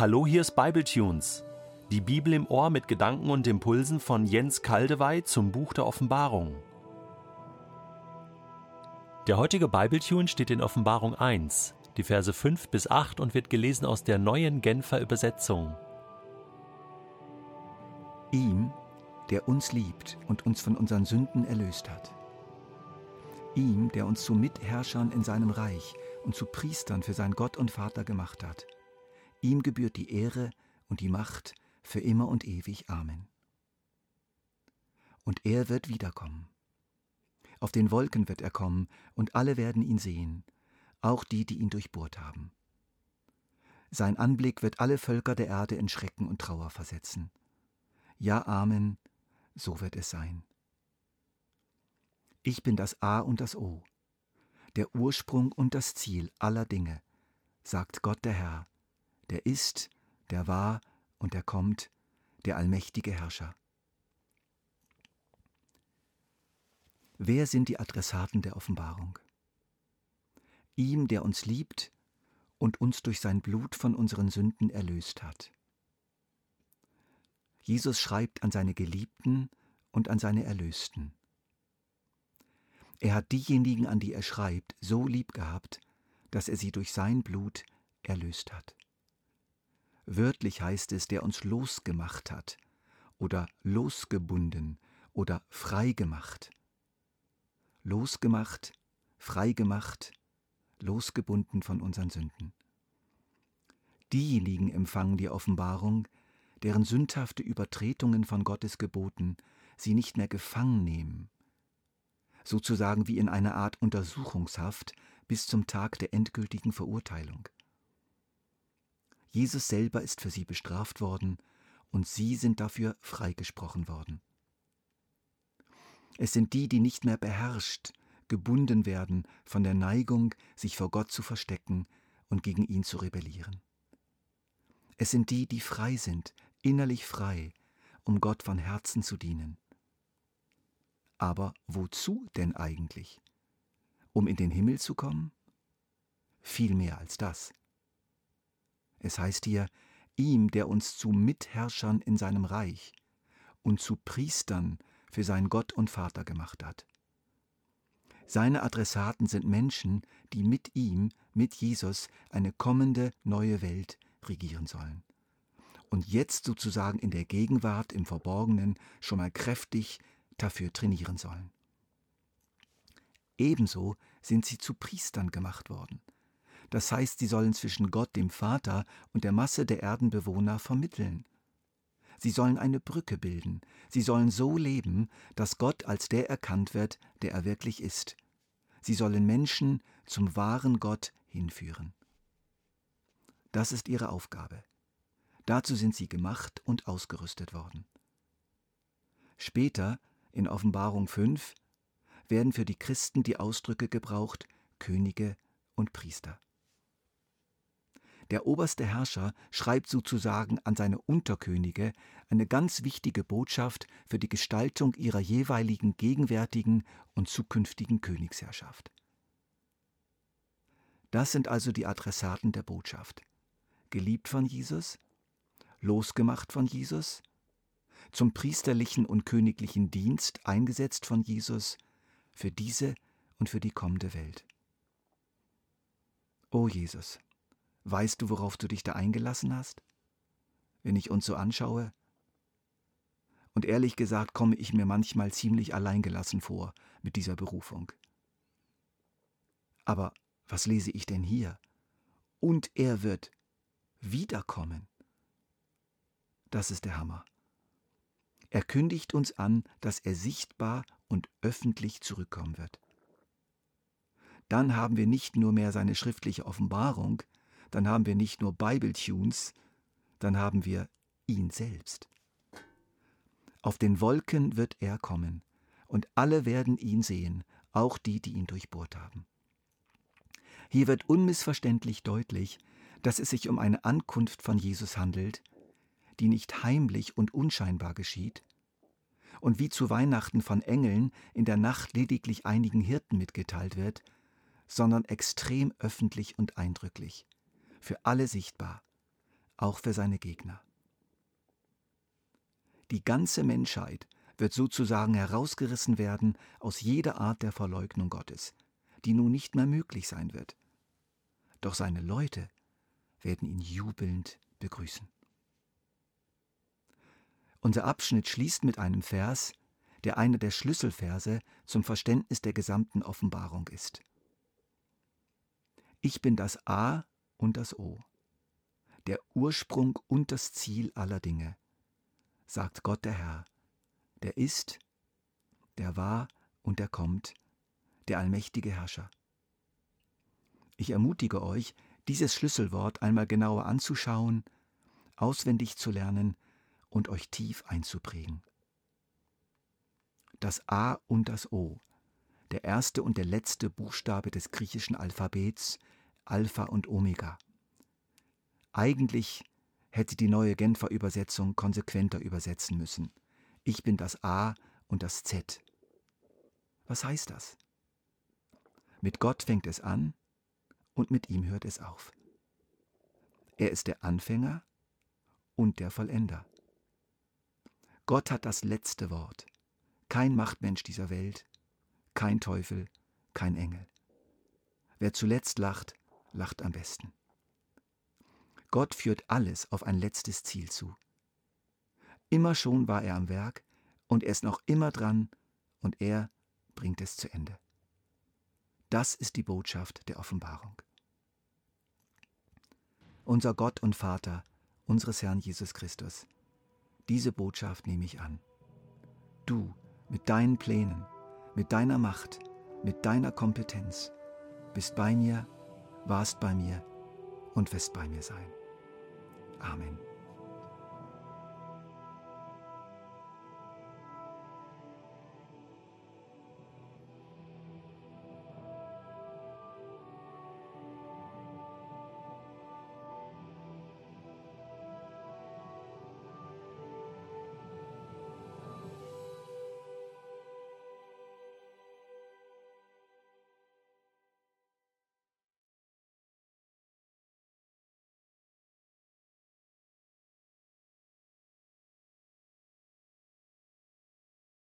Hallo, hier ist Bibletunes. Die Bibel im Ohr mit Gedanken und Impulsen von Jens Kaldewey zum Buch der Offenbarung. Der heutige Bibletune steht in Offenbarung 1, die Verse 5 bis 8 und wird gelesen aus der neuen Genfer Übersetzung. Ihm, der uns liebt und uns von unseren Sünden erlöst hat. Ihm, der uns zu Mitherrschern in seinem Reich und zu Priestern für sein Gott und Vater gemacht hat Ihm gebührt die Ehre und die Macht für immer und ewig. Amen. Und er wird wiederkommen. Auf den Wolken wird er kommen, und alle werden ihn sehen, auch die, die ihn durchbohrt haben. Sein Anblick wird alle Völker der Erde in Schrecken und Trauer versetzen. Ja, Amen, so wird es sein. Ich bin das A und das O, der Ursprung und das Ziel aller Dinge, sagt Gott der Herr, der ist, der war und der kommt, der allmächtige Herrscher. Wer sind die Adressaten der Offenbarung? Ihm, der uns liebt und uns durch sein Blut von unseren Sünden erlöst hat. Jesus schreibt an seine Geliebten und an seine Erlösten. Er hat diejenigen, an die er schreibt, so lieb gehabt, dass er sie durch sein Blut erlöst hat. Wörtlich heißt es, der uns losgemacht hat oder losgebunden oder freigemacht. Losgemacht, freigemacht, losgebunden von unseren Sünden. Diejenigen empfangen die Offenbarung, deren sündhafte Übertretungen von Gottes Geboten sie nicht mehr gefangen nehmen, sozusagen wie in einer Art Untersuchungshaft bis zum Tag der endgültigen Verurteilung. Jesus selber ist für sie bestraft worden und sie sind dafür freigesprochen worden. Es sind die, die nicht mehr beherrscht, gebunden werden von der Neigung, sich vor Gott zu verstecken und gegen ihn zu rebellieren. Es sind die, die frei sind, innerlich frei, um Gott von Herzen zu dienen. Aber wozu denn eigentlich? Um in den Himmel zu kommen? Viel mehr als das. Es heißt hier, ihm, der uns zu Mitherrschern in seinem Reich und zu Priestern für sein Gott und Vater gemacht hat. Seine Adressaten sind Menschen, die mit ihm, mit Jesus, eine kommende neue Welt regieren sollen. Und jetzt sozusagen in der Gegenwart, im Verborgenen, schon mal kräftig dafür trainieren sollen. Ebenso sind sie zu Priestern gemacht worden. Das heißt, sie sollen zwischen Gott, dem Vater, und der Masse der Erdenbewohner vermitteln. Sie sollen eine Brücke bilden. Sie sollen so leben, dass Gott als der erkannt wird, der er wirklich ist. Sie sollen Menschen zum wahren Gott hinführen. Das ist ihre Aufgabe. Dazu sind sie gemacht und ausgerüstet worden. Später, in Offenbarung 5, werden für die Christen die Ausdrücke gebraucht Könige und Priester. Der oberste Herrscher schreibt sozusagen an seine Unterkönige eine ganz wichtige Botschaft für die Gestaltung ihrer jeweiligen gegenwärtigen und zukünftigen Königsherrschaft. Das sind also die Adressaten der Botschaft. Geliebt von Jesus, losgemacht von Jesus, zum priesterlichen und königlichen Dienst eingesetzt von Jesus für diese und für die kommende Welt. O Jesus, Weißt du, worauf du dich da eingelassen hast? Wenn ich uns so anschaue? Und ehrlich gesagt komme ich mir manchmal ziemlich alleingelassen vor mit dieser Berufung. Aber was lese ich denn hier? Und er wird wiederkommen. Das ist der Hammer. Er kündigt uns an, dass er sichtbar und öffentlich zurückkommen wird. Dann haben wir nicht nur mehr seine schriftliche Offenbarung, dann haben wir nicht nur Bible-Tunes, dann haben wir ihn selbst. Auf den Wolken wird er kommen, und alle werden ihn sehen, auch die, die ihn durchbohrt haben. Hier wird unmissverständlich deutlich, dass es sich um eine Ankunft von Jesus handelt, die nicht heimlich und unscheinbar geschieht, und wie zu Weihnachten von Engeln in der Nacht lediglich einigen Hirten mitgeteilt wird, sondern extrem öffentlich und eindrücklich für alle sichtbar, auch für seine Gegner. Die ganze Menschheit wird sozusagen herausgerissen werden aus jeder Art der Verleugnung Gottes, die nun nicht mehr möglich sein wird. Doch seine Leute werden ihn jubelnd begrüßen. Unser Abschnitt schließt mit einem Vers, der einer der Schlüsselverse zum Verständnis der gesamten Offenbarung ist. Ich bin das A und das O, der Ursprung und das Ziel aller Dinge, sagt Gott der Herr, der ist, der war und der kommt, der allmächtige Herrscher. Ich ermutige euch, dieses Schlüsselwort einmal genauer anzuschauen, auswendig zu lernen und euch tief einzuprägen. Das A und das O, der erste und der letzte Buchstabe des griechischen Alphabets, Alpha und Omega. Eigentlich hätte die neue Genfer Übersetzung konsequenter übersetzen müssen. Ich bin das A und das Z. Was heißt das? Mit Gott fängt es an und mit ihm hört es auf. Er ist der Anfänger und der Vollender. Gott hat das letzte Wort. Kein Machtmensch dieser Welt, kein Teufel, kein Engel. Wer zuletzt lacht, lacht am besten. Gott führt alles auf ein letztes Ziel zu. Immer schon war er am Werk und er ist noch immer dran und er bringt es zu Ende. Das ist die Botschaft der Offenbarung. Unser Gott und Vater, unseres Herrn Jesus Christus, diese Botschaft nehme ich an. Du mit deinen Plänen, mit deiner Macht, mit deiner Kompetenz bist bei mir, warst bei mir und wirst bei mir sein. Amen.